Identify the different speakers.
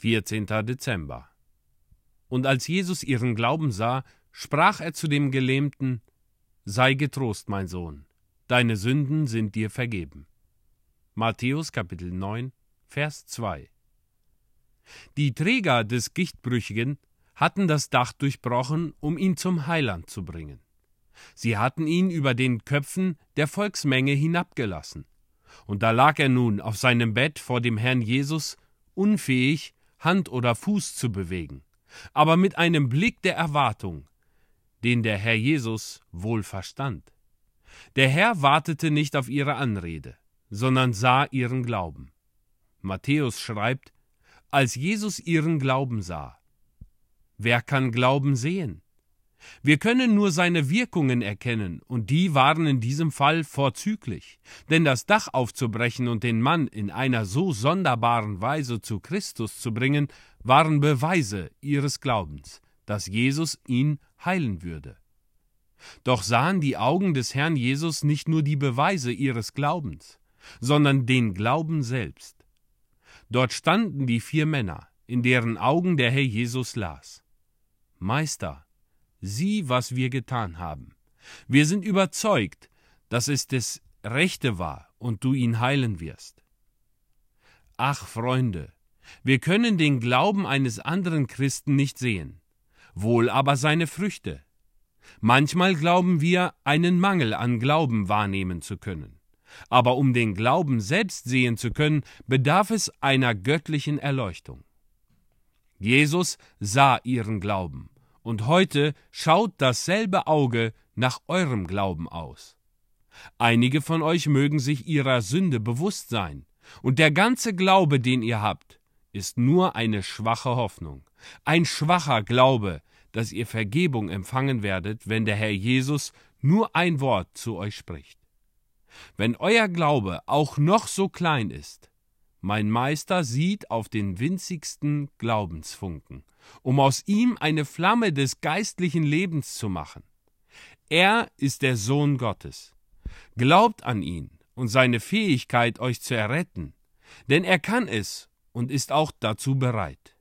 Speaker 1: 14. Dezember. Und als Jesus ihren Glauben sah, sprach er zu dem Gelähmten, Sei getrost, mein Sohn, deine Sünden sind dir vergeben. Matthäus Kapitel 9, Vers 2. Die Träger des Gichtbrüchigen hatten das Dach durchbrochen, um ihn zum Heiland zu bringen. Sie hatten ihn über den Köpfen der Volksmenge hinabgelassen. Und da lag er nun auf seinem Bett vor dem Herrn Jesus, unfähig, Hand oder Fuß zu bewegen, aber mit einem Blick der Erwartung, den der Herr Jesus wohl verstand. Der Herr wartete nicht auf ihre Anrede, sondern sah ihren Glauben. Matthäus schreibt, als Jesus ihren Glauben sah. Wer kann Glauben sehen? Wir können nur seine Wirkungen erkennen, und die waren in diesem Fall vorzüglich, denn das Dach aufzubrechen und den Mann in einer so sonderbaren Weise zu Christus zu bringen, waren Beweise ihres Glaubens, dass Jesus ihn heilen würde. Doch sahen die Augen des Herrn Jesus nicht nur die Beweise ihres Glaubens, sondern den Glauben selbst. Dort standen die vier Männer, in deren Augen der Herr Jesus las. Meister, sieh, was wir getan haben. Wir sind überzeugt, dass es das Rechte war und du ihn heilen wirst. Ach, Freunde, wir können den Glauben eines anderen Christen nicht sehen, wohl aber seine Früchte. Manchmal glauben wir, einen Mangel an Glauben wahrnehmen zu können. Aber um den Glauben selbst sehen zu können, bedarf es einer göttlichen Erleuchtung. Jesus sah ihren Glauben und heute schaut dasselbe Auge nach eurem Glauben aus. Einige von euch mögen sich ihrer Sünde bewusst sein, und der ganze Glaube, den ihr habt, ist nur eine schwache Hoffnung, ein schwacher Glaube, dass ihr Vergebung empfangen werdet, wenn der Herr Jesus nur ein Wort zu euch spricht. Wenn euer Glaube auch noch so klein ist, mein Meister sieht auf den winzigsten Glaubensfunken, um aus ihm eine Flamme des geistlichen Lebens zu machen. Er ist der Sohn Gottes. Glaubt an ihn und seine Fähigkeit, euch zu erretten, denn er kann es und ist auch dazu bereit.